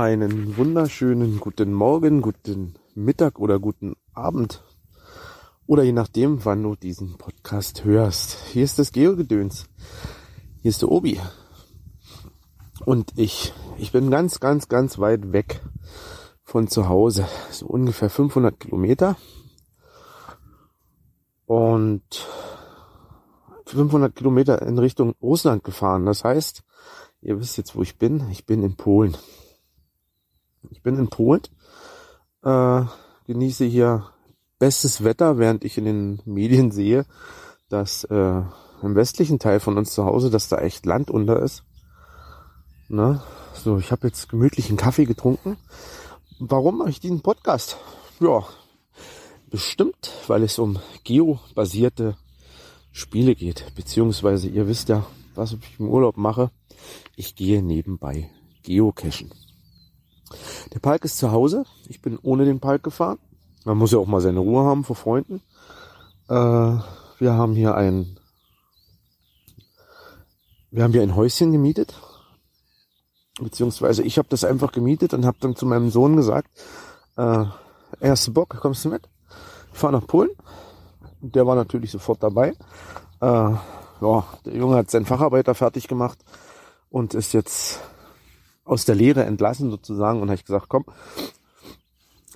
Einen wunderschönen guten Morgen, guten Mittag oder guten Abend. Oder je nachdem, wann du diesen Podcast hörst. Hier ist das Geogedöns. Hier ist der Obi. Und ich, ich bin ganz, ganz, ganz weit weg von zu Hause. So ungefähr 500 Kilometer. Und 500 Kilometer in Richtung Russland gefahren. Das heißt, ihr wisst jetzt, wo ich bin. Ich bin in Polen. Ich bin in Polen, äh, genieße hier bestes Wetter, während ich in den Medien sehe, dass äh, im westlichen Teil von uns zu Hause, dass da echt Land unter ist. Ne? So, ich habe jetzt gemütlichen Kaffee getrunken. Warum mache ich diesen Podcast? Ja, bestimmt, weil es um geobasierte Spiele geht. Beziehungsweise ihr wisst ja, was ich im Urlaub mache. Ich gehe nebenbei geocachen. Der Park ist zu Hause. Ich bin ohne den Park gefahren. Man muss ja auch mal seine Ruhe haben vor Freunden. Äh, wir haben hier ein, wir haben hier ein Häuschen gemietet. Beziehungsweise ich habe das einfach gemietet und habe dann zu meinem Sohn gesagt, äh, erste Bock, kommst du mit? Ich fahre nach Polen. Der war natürlich sofort dabei. Äh, ja, der Junge hat seinen Facharbeiter fertig gemacht und ist jetzt aus der Lehre entlassen sozusagen und habe ich gesagt, komm,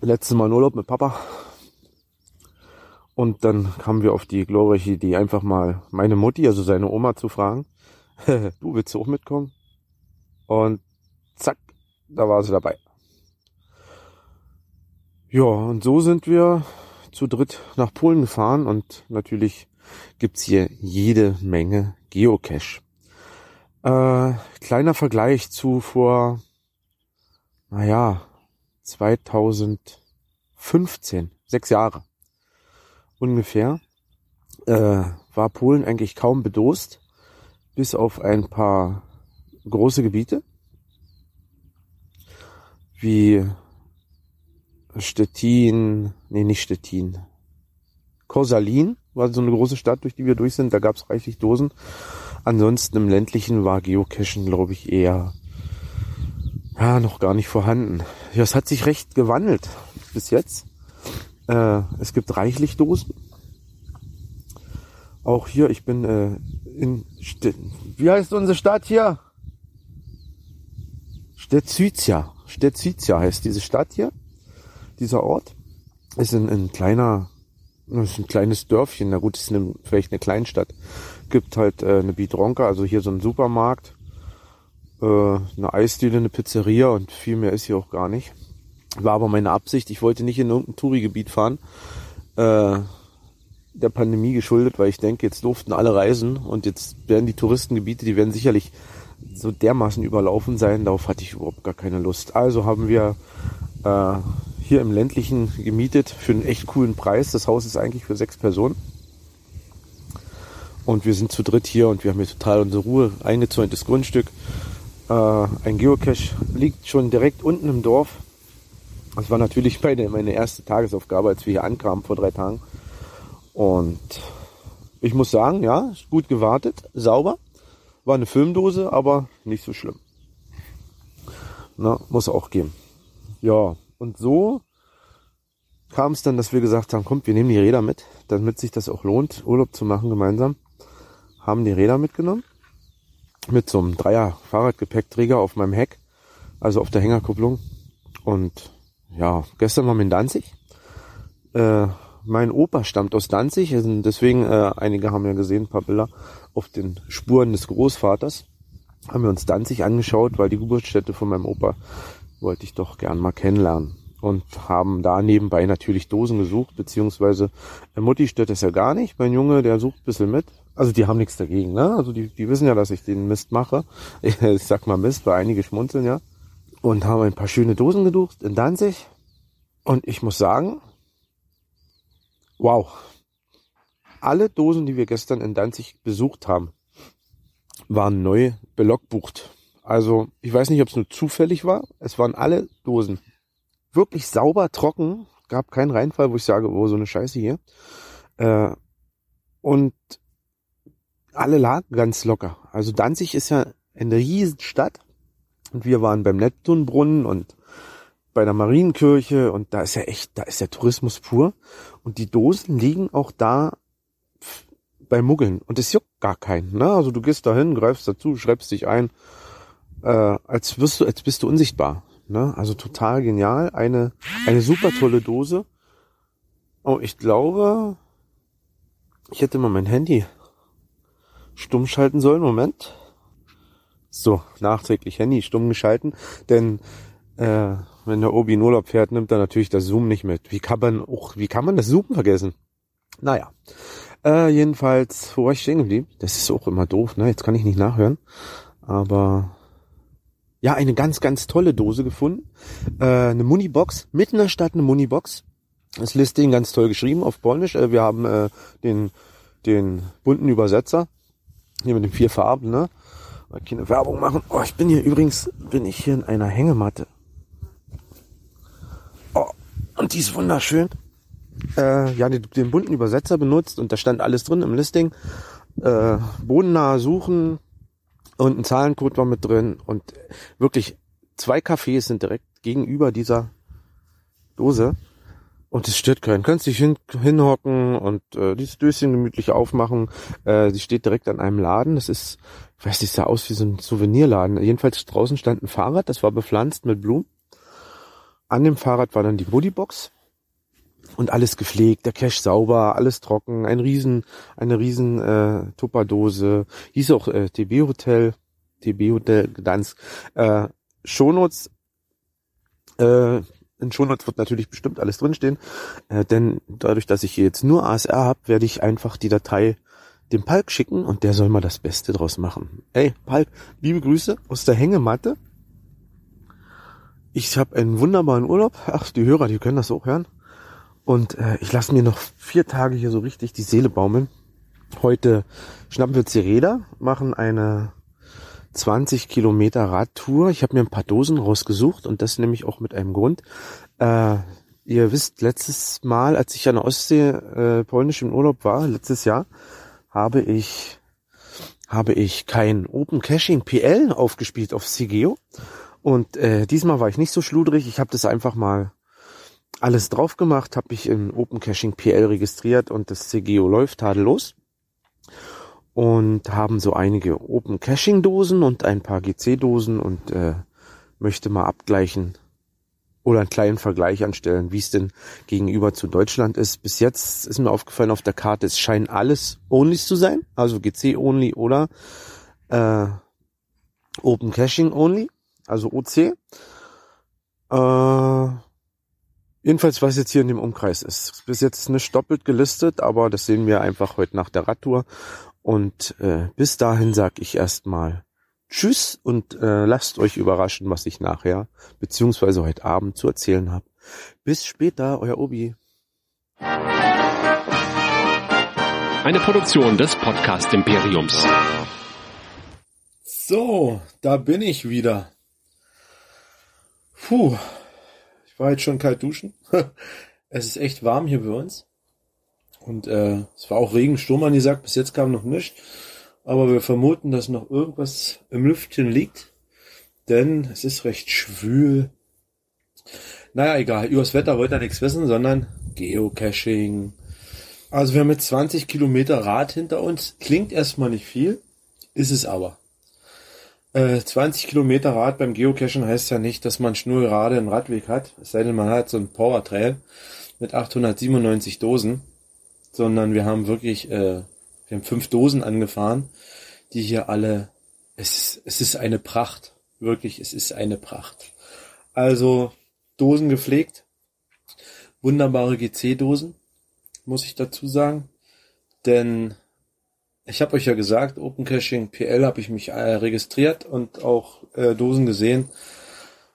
letztes Mal in Urlaub mit Papa. Und dann kamen wir auf die glorreiche Idee, einfach mal meine Mutti, also seine Oma, zu fragen, du willst du auch mitkommen? Und zack, da war sie dabei. Ja, und so sind wir zu dritt nach Polen gefahren und natürlich gibt's hier jede Menge Geocache. Äh, kleiner Vergleich zu vor, naja, 2015, sechs Jahre ungefähr, äh, war Polen eigentlich kaum bedost, bis auf ein paar große Gebiete, wie Stettin, nee, nicht Stettin, Korsalin war so eine große Stadt, durch die wir durch sind, da gab's reichlich Dosen. Ansonsten im ländlichen war Geocachen, glaube ich, eher ja, noch gar nicht vorhanden. Ja, es hat sich recht gewandelt bis jetzt. Äh, es gibt reichlich Dosen. Auch hier, ich bin äh, in St wie heißt unsere Stadt hier? Stetzycia. Stetzycia heißt diese Stadt hier. Dieser Ort ist ein, ein kleiner, ist ein kleines Dörfchen. Na gut, ist eine, vielleicht eine Kleinstadt gibt halt äh, eine Bidronka, also hier so ein Supermarkt, äh, eine Eisdiele, eine Pizzeria und viel mehr ist hier auch gar nicht. War aber meine Absicht, ich wollte nicht in irgendein Touri-Gebiet fahren, äh, der Pandemie geschuldet, weil ich denke, jetzt durften alle reisen und jetzt werden die Touristengebiete, die werden sicherlich so dermaßen überlaufen sein, darauf hatte ich überhaupt gar keine Lust. Also haben wir äh, hier im ländlichen gemietet für einen echt coolen Preis. Das Haus ist eigentlich für sechs Personen. Und wir sind zu dritt hier und wir haben hier total unsere Ruhe, eingezäuntes Grundstück. Äh, ein Geocache liegt schon direkt unten im Dorf. Das war natürlich meine, meine erste Tagesaufgabe, als wir hier ankamen vor drei Tagen. Und ich muss sagen, ja, gut gewartet, sauber. War eine Filmdose, aber nicht so schlimm. Na, muss auch gehen. Ja, und so kam es dann, dass wir gesagt haben, kommt, wir nehmen die Räder mit, damit sich das auch lohnt, Urlaub zu machen gemeinsam haben die Räder mitgenommen. Mit so einem Dreier Fahrradgepäckträger auf meinem Heck, also auf der Hängerkupplung. Und ja, gestern waren wir in Danzig. Äh, mein Opa stammt aus Danzig, deswegen, äh, einige haben ja gesehen, ein paar Bilder auf den Spuren des Großvaters. Haben wir uns Danzig angeschaut, weil die Geburtsstätte von meinem Opa wollte ich doch gern mal kennenlernen. Und haben da nebenbei natürlich Dosen gesucht, beziehungsweise äh, Mutti stört das ja gar nicht. Mein Junge, der sucht ein bisschen mit. Also die haben nichts dagegen, ne? Also die, die wissen ja, dass ich den Mist mache. Ich, sag mal Mist, weil einige schmunzeln ja. Und haben ein paar schöne Dosen geducht in Danzig. Und ich muss sagen, wow. Alle Dosen, die wir gestern in Danzig besucht haben, waren neu belogbucht. Also ich weiß nicht, ob es nur zufällig war. Es waren alle Dosen wirklich sauber, trocken. Gab keinen Reinfall, wo ich sage, oh, so eine Scheiße hier. Äh, und alle lagen ganz locker. Also Danzig ist ja eine Riesenstadt Und wir waren beim Neptunbrunnen und bei der Marienkirche und da ist ja echt, da ist der Tourismus pur. Und die Dosen liegen auch da bei Muggeln und es juckt gar keinen. Ne? Also du gehst dahin, greifst dazu, schreibst dich ein, äh, als wirst du, als bist du unsichtbar. Ne? Also total genial. Eine, eine super tolle Dose. Oh, ich glaube, ich hätte mal mein Handy stumm schalten sollen. Moment. So, nachträglich Handy stumm geschalten, denn äh, wenn der Obi in Urlaub fährt, nimmt er natürlich das Zoom nicht mit. Wie kann man auch, wie kann man das Zoomen vergessen? Naja. Äh, jedenfalls, wo war ich stehen geblieben? Das ist auch immer doof, ne? Jetzt kann ich nicht nachhören. Aber ja, eine ganz, ganz tolle Dose gefunden. Äh, eine Munibox, mitten in der Stadt eine Munibox. Das Listing ganz toll geschrieben auf Polnisch. Äh, wir haben äh, den, den bunten Übersetzer. Hier mit den vier Farben, ne? Keine Werbung machen. Oh, ich bin hier übrigens, bin ich hier in einer Hängematte. Oh, und die ist wunderschön. Äh, ja, den, den bunten Übersetzer benutzt und da stand alles drin im Listing. Äh, bodennah suchen und ein Zahlencode war mit drin und wirklich zwei Cafés sind direkt gegenüber dieser Dose. Und es stört keinen. Könntest dich hin, hinhocken und äh, dieses Döschen gemütlich aufmachen. Äh, sie steht direkt an einem Laden. Das ist, ich weiß nicht, sah aus wie so ein Souvenirladen. Jedenfalls draußen stand ein Fahrrad, das war bepflanzt mit Blumen. An dem Fahrrad war dann die Bodybox und alles gepflegt, der Cache sauber, alles trocken, ein riesen, eine riesen äh, Tupperdose, hieß auch äh, TB Hotel, TB Hotel Gdansk, äh, Shownotes, äh, in Shownotes wird natürlich bestimmt alles drinstehen, äh, denn dadurch, dass ich hier jetzt nur ASR habe, werde ich einfach die Datei dem Palk schicken und der soll mal das Beste draus machen. Ey, Palk, liebe Grüße aus der Hängematte. Ich habe einen wunderbaren Urlaub. Ach, die Hörer, die können das auch hören. Und äh, ich lasse mir noch vier Tage hier so richtig die Seele baumeln. Heute schnappen wir uns die Räder, machen eine 20 Kilometer Radtour. Ich habe mir ein paar Dosen rausgesucht und das nämlich auch mit einem Grund. Äh, ihr wisst, letztes Mal, als ich an der Ostsee äh, polnisch im Urlaub war, letztes Jahr, habe ich habe ich kein Open Caching PL aufgespielt auf CGO. Und äh, diesmal war ich nicht so schludrig. Ich habe das einfach mal alles drauf gemacht, habe ich in Open Caching PL registriert und das CGO läuft tadellos. Und haben so einige Open Caching Dosen und ein paar GC Dosen und äh, möchte mal abgleichen oder einen kleinen Vergleich anstellen, wie es denn gegenüber zu Deutschland ist. Bis jetzt ist mir aufgefallen auf der Karte, es scheinen alles Onlys zu sein, also GC Only oder äh, Open Caching Only, also OC. Äh, Jedenfalls, was jetzt hier in dem Umkreis ist. Bis jetzt nicht doppelt gelistet, aber das sehen wir einfach heute nach der Radtour. Und äh, bis dahin sag ich erstmal Tschüss und äh, lasst euch überraschen, was ich nachher beziehungsweise heute Abend zu erzählen habe. Bis später, euer Obi. Eine Produktion des Podcast Imperiums. So, da bin ich wieder. Puh, ich war jetzt schon kalt duschen. es ist echt warm hier bei uns. Und äh, es war auch Regen, Sturm angesagt. Bis jetzt kam noch nichts. Aber wir vermuten, dass noch irgendwas im Lüftchen liegt. Denn es ist recht schwül. Naja, egal. Übers Wetter wollt ihr nichts wissen, sondern Geocaching. Also wir haben jetzt 20 Kilometer Rad hinter uns. Klingt erstmal nicht viel. Ist es aber. 20 äh, Kilometer Rad beim Geocachen heißt ja nicht, dass man schnurgerade einen Radweg hat, es sei denn, man hat so einen Power Trail mit 897 Dosen, sondern wir haben wirklich, äh, wir haben fünf Dosen angefahren, die hier alle, es, es ist eine Pracht, wirklich, es ist eine Pracht. Also Dosen gepflegt, wunderbare GC-Dosen, muss ich dazu sagen, denn ich habe euch ja gesagt, Open Caching PL habe ich mich äh, registriert und auch äh, Dosen gesehen,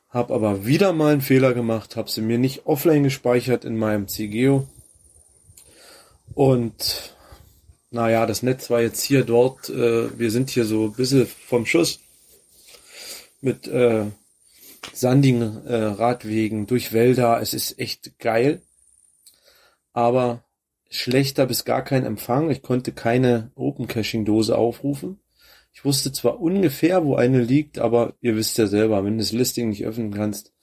habe aber wieder mal einen Fehler gemacht, habe sie mir nicht offline gespeichert in meinem CGO und naja, das Netz war jetzt hier dort, äh, wir sind hier so ein bisschen vom Schuss mit äh, sandigen äh, Radwegen durch Wälder, es ist echt geil, aber schlechter bis gar kein Empfang. Ich konnte keine Open Caching Dose aufrufen. Ich wusste zwar ungefähr, wo eine liegt, aber ihr wisst ja selber, wenn du das Listing nicht öffnen kannst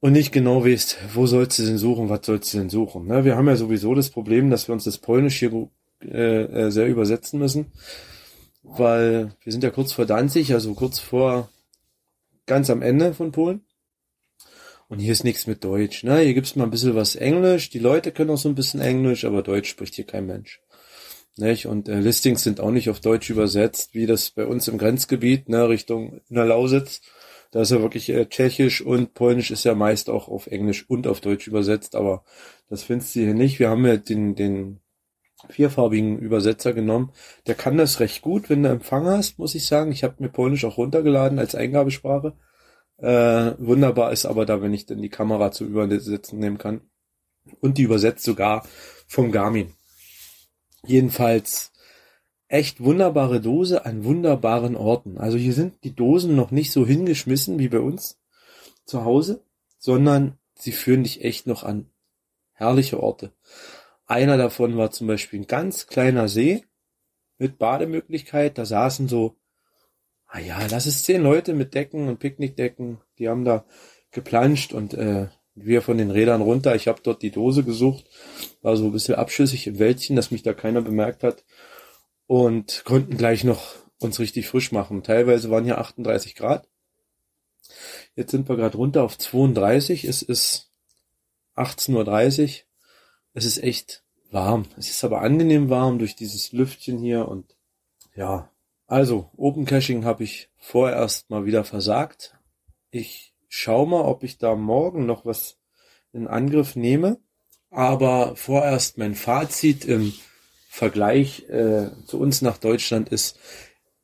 und nicht genau weißt, wo sollst du denn suchen, was sollst du denn suchen. Ne? Wir haben ja sowieso das Problem, dass wir uns das Polnisch hier äh, äh, sehr übersetzen müssen, weil wir sind ja kurz vor Danzig, also kurz vor ganz am Ende von Polen. Und hier ist nichts mit Deutsch. Ne? Hier gibt's mal ein bisschen was Englisch. Die Leute können auch so ein bisschen Englisch, aber Deutsch spricht hier kein Mensch. Nicht? Und äh, Listings sind auch nicht auf Deutsch übersetzt, wie das bei uns im Grenzgebiet, ne, Richtung in der Lausitz. Da ist ja wirklich äh, Tschechisch und Polnisch ist ja meist auch auf Englisch und auf Deutsch übersetzt, aber das findest du hier nicht. Wir haben ja den, den vierfarbigen Übersetzer genommen. Der kann das recht gut, wenn du Empfang hast, muss ich sagen. Ich habe mir Polnisch auch runtergeladen als Eingabesprache. Äh, wunderbar ist aber da, wenn ich dann die Kamera zu übersetzen nehmen kann. Und die übersetzt sogar vom Garmin. Jedenfalls echt wunderbare Dose an wunderbaren Orten. Also hier sind die Dosen noch nicht so hingeschmissen wie bei uns zu Hause, sondern sie führen dich echt noch an herrliche Orte. Einer davon war zum Beispiel ein ganz kleiner See mit Bademöglichkeit. Da saßen so, ah ja, lass es zehn Leute mit Decken und Picknickdecken. Die haben da geplanscht und äh, wir von den Rädern runter. Ich habe dort die Dose gesucht, war so ein bisschen abschüssig im Wäldchen, dass mich da keiner bemerkt hat und konnten gleich noch uns richtig frisch machen. Teilweise waren hier 38 Grad. Jetzt sind wir gerade runter auf 32. Es ist 18.30 Uhr. Es ist echt warm. Es ist aber angenehm warm durch dieses Lüftchen hier und ja. Also, Open Caching habe ich vorerst mal wieder versagt. Ich schau mal, ob ich da morgen noch was in Angriff nehme. Aber vorerst mein Fazit im Vergleich äh, zu uns nach Deutschland ist,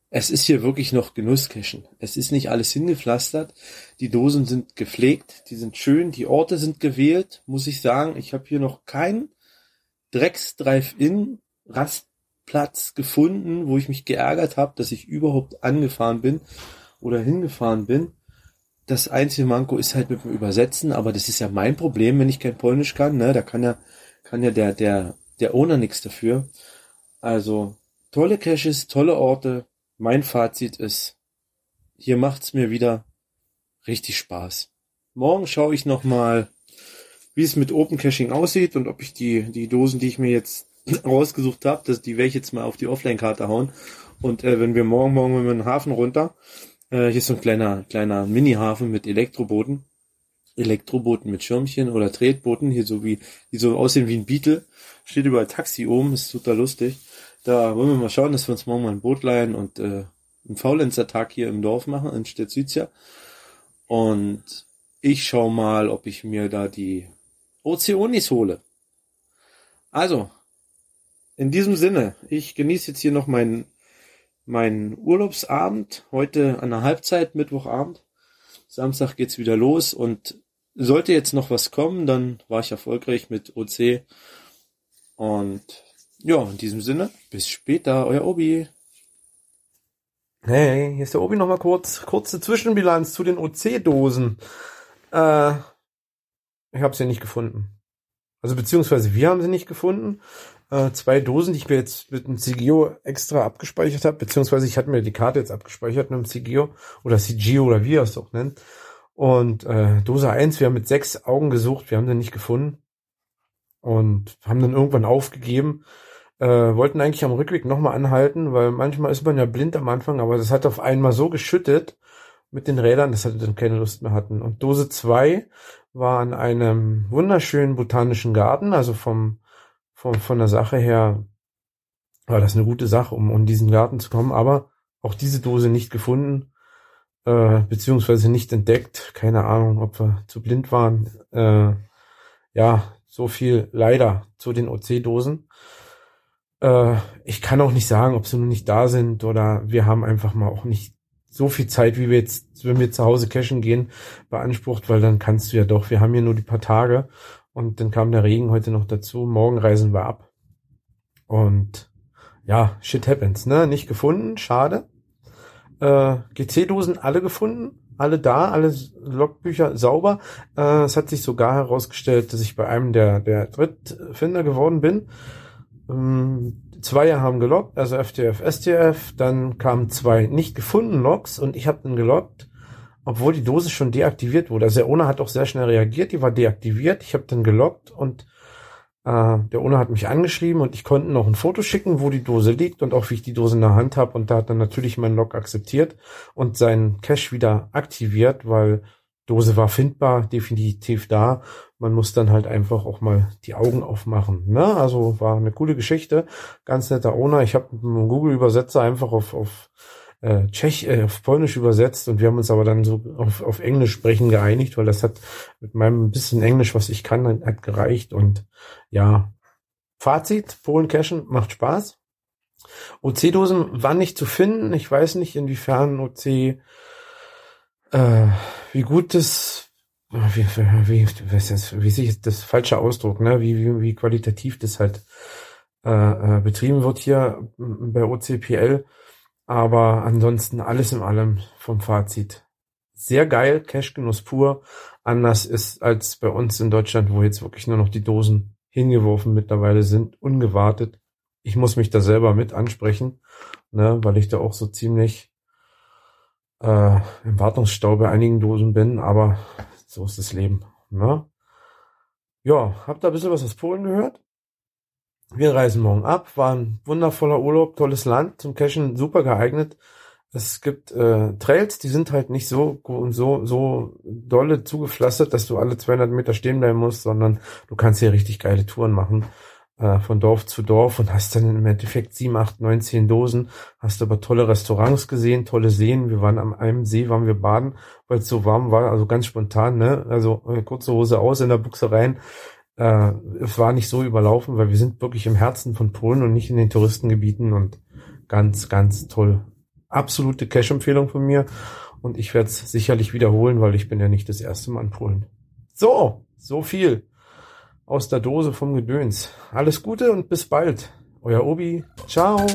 es ist hier wirklich noch Genusscachen. Es ist nicht alles hingepflastert. Die Dosen sind gepflegt, die sind schön, die Orte sind gewählt, muss ich sagen. Ich habe hier noch keinen Drecks-Drive-In Rastplatz gefunden, wo ich mich geärgert habe, dass ich überhaupt angefahren bin oder hingefahren bin. Das einzige Manko ist halt mit dem Übersetzen, aber das ist ja mein Problem, wenn ich kein Polnisch kann. Ne? Da kann ja, kann ja der, der, der Owner nichts dafür. Also tolle Caches, tolle Orte. Mein Fazit ist, hier macht's mir wieder richtig Spaß. Morgen schaue ich nochmal, wie es mit Open Caching aussieht und ob ich die, die Dosen, die ich mir jetzt rausgesucht habe, dass die werde ich jetzt mal auf die Offline-Karte hauen. Und äh, wenn wir morgen, morgen mit dem Hafen runter, äh, hier ist so ein kleiner, kleiner Mini-Hafen mit Elektrobooten. Elektrobooten mit Schirmchen oder Tretbooten, hier so wie, die so aussehen wie ein Beetle. Steht überall Taxi oben, ist total lustig. Da wollen wir mal schauen, dass wir uns morgen mal ein Boot leihen und äh, einen Faulenzer-Tag hier im Dorf machen, in Stetzizia. Und ich schau mal, ob ich mir da die Ozeonis hole. Also, in diesem Sinne, ich genieße jetzt hier noch meinen mein Urlaubsabend, heute an der Halbzeit, Mittwochabend. Samstag geht's wieder los und sollte jetzt noch was kommen, dann war ich erfolgreich mit OC. Und ja, in diesem Sinne, bis später, euer Obi. Hey, hier ist der Obi nochmal kurz. Kurze Zwischenbilanz zu den OC-Dosen. Äh, ich habe sie nicht gefunden. Also beziehungsweise wir haben sie nicht gefunden äh, zwei Dosen, die ich mir jetzt mit einem CGO extra abgespeichert habe, beziehungsweise ich hatte mir die Karte jetzt abgespeichert mit einem CGO oder CGO oder wie er es auch nennt. Und äh, Dose 1, wir haben mit sechs Augen gesucht, wir haben den nicht gefunden und haben dann irgendwann aufgegeben. Äh, wollten eigentlich am Rückweg nochmal anhalten, weil manchmal ist man ja blind am Anfang, aber das hat auf einmal so geschüttet mit den Rädern, dass wir dann keine Lust mehr hatten. Und Dose 2 war an einem wunderschönen botanischen Garten, also vom von, von der Sache her war das eine gute Sache, um um diesen Garten zu kommen, aber auch diese Dose nicht gefunden, äh, beziehungsweise nicht entdeckt. Keine Ahnung, ob wir zu blind waren. Äh, ja, so viel leider zu den OC-Dosen. Äh, ich kann auch nicht sagen, ob sie noch nicht da sind oder wir haben einfach mal auch nicht so viel Zeit, wie wir jetzt, wenn wir zu Hause cashen gehen, beansprucht, weil dann kannst du ja doch, wir haben hier nur die paar Tage und dann kam der Regen heute noch dazu. Morgen reisen wir ab. Und ja, shit happens, ne? Nicht gefunden, schade. Äh, GC-Dosen alle gefunden, alle da, alle Logbücher sauber. Äh, es hat sich sogar herausgestellt, dass ich bei einem der, der Drittfinder geworden bin. Ähm, zwei haben gelockt, also FTF, STF, dann kamen zwei nicht gefunden Logs und ich habe dann gelockt, obwohl die Dose schon deaktiviert wurde. Also der Owner hat auch sehr schnell reagiert, die war deaktiviert, ich habe dann gelockt und äh, der Owner hat mich angeschrieben und ich konnte noch ein Foto schicken, wo die Dose liegt und auch wie ich die Dose in der Hand habe und da hat dann natürlich mein Log akzeptiert und seinen Cache wieder aktiviert, weil Dose war findbar, definitiv da. Man muss dann halt einfach auch mal die Augen aufmachen. Ne? Also war eine coole Geschichte. Ganz netter Owner. Ich habe einen Google-Übersetzer einfach auf, auf äh, Tschech, äh, auf Polnisch übersetzt und wir haben uns aber dann so auf, auf Englisch sprechen geeinigt, weil das hat mit meinem bisschen Englisch, was ich kann, hat gereicht. Und ja, Fazit, Polen Cashen macht Spaß. OC-Dosen waren nicht zu finden. Ich weiß nicht, inwiefern OC äh, wie gut das, wie, wie, was ist, wie sich das falsche Ausdruck, ne, wie, wie, wie qualitativ das halt äh, äh, betrieben wird hier bei OCPL. Aber ansonsten alles in allem vom Fazit. Sehr geil, Cashgenuss pur. Anders ist als bei uns in Deutschland, wo jetzt wirklich nur noch die Dosen hingeworfen mittlerweile sind, ungewartet. Ich muss mich da selber mit ansprechen, ne, weil ich da auch so ziemlich äh, im Wartungsstau bei einigen Dosen bin, aber so ist das Leben. Ne? Ja, habt ihr ein bisschen was aus Polen gehört? Wir reisen morgen ab, war ein wundervoller Urlaub, tolles Land, zum Cashen super geeignet. Es gibt äh, Trails, die sind halt nicht so so so dolle zugepflastert, dass du alle 200 Meter stehen bleiben musst, sondern du kannst hier richtig geile Touren machen äh, von Dorf zu Dorf und hast dann im Endeffekt sieben, acht, neun, zehn Dosen, hast aber tolle Restaurants gesehen, tolle Seen. Wir waren am einem See, waren wir baden, weil es so warm war, also ganz spontan, ne? Also äh, kurze Hose aus in der Buchse rein. Äh, es war nicht so überlaufen, weil wir sind wirklich im Herzen von Polen und nicht in den Touristengebieten und ganz, ganz toll. Absolute Cash-Empfehlung von mir und ich werde es sicherlich wiederholen, weil ich bin ja nicht das erste Mal in Polen. So, so viel aus der Dose vom Gedöns. Alles Gute und bis bald. Euer Obi. Ciao.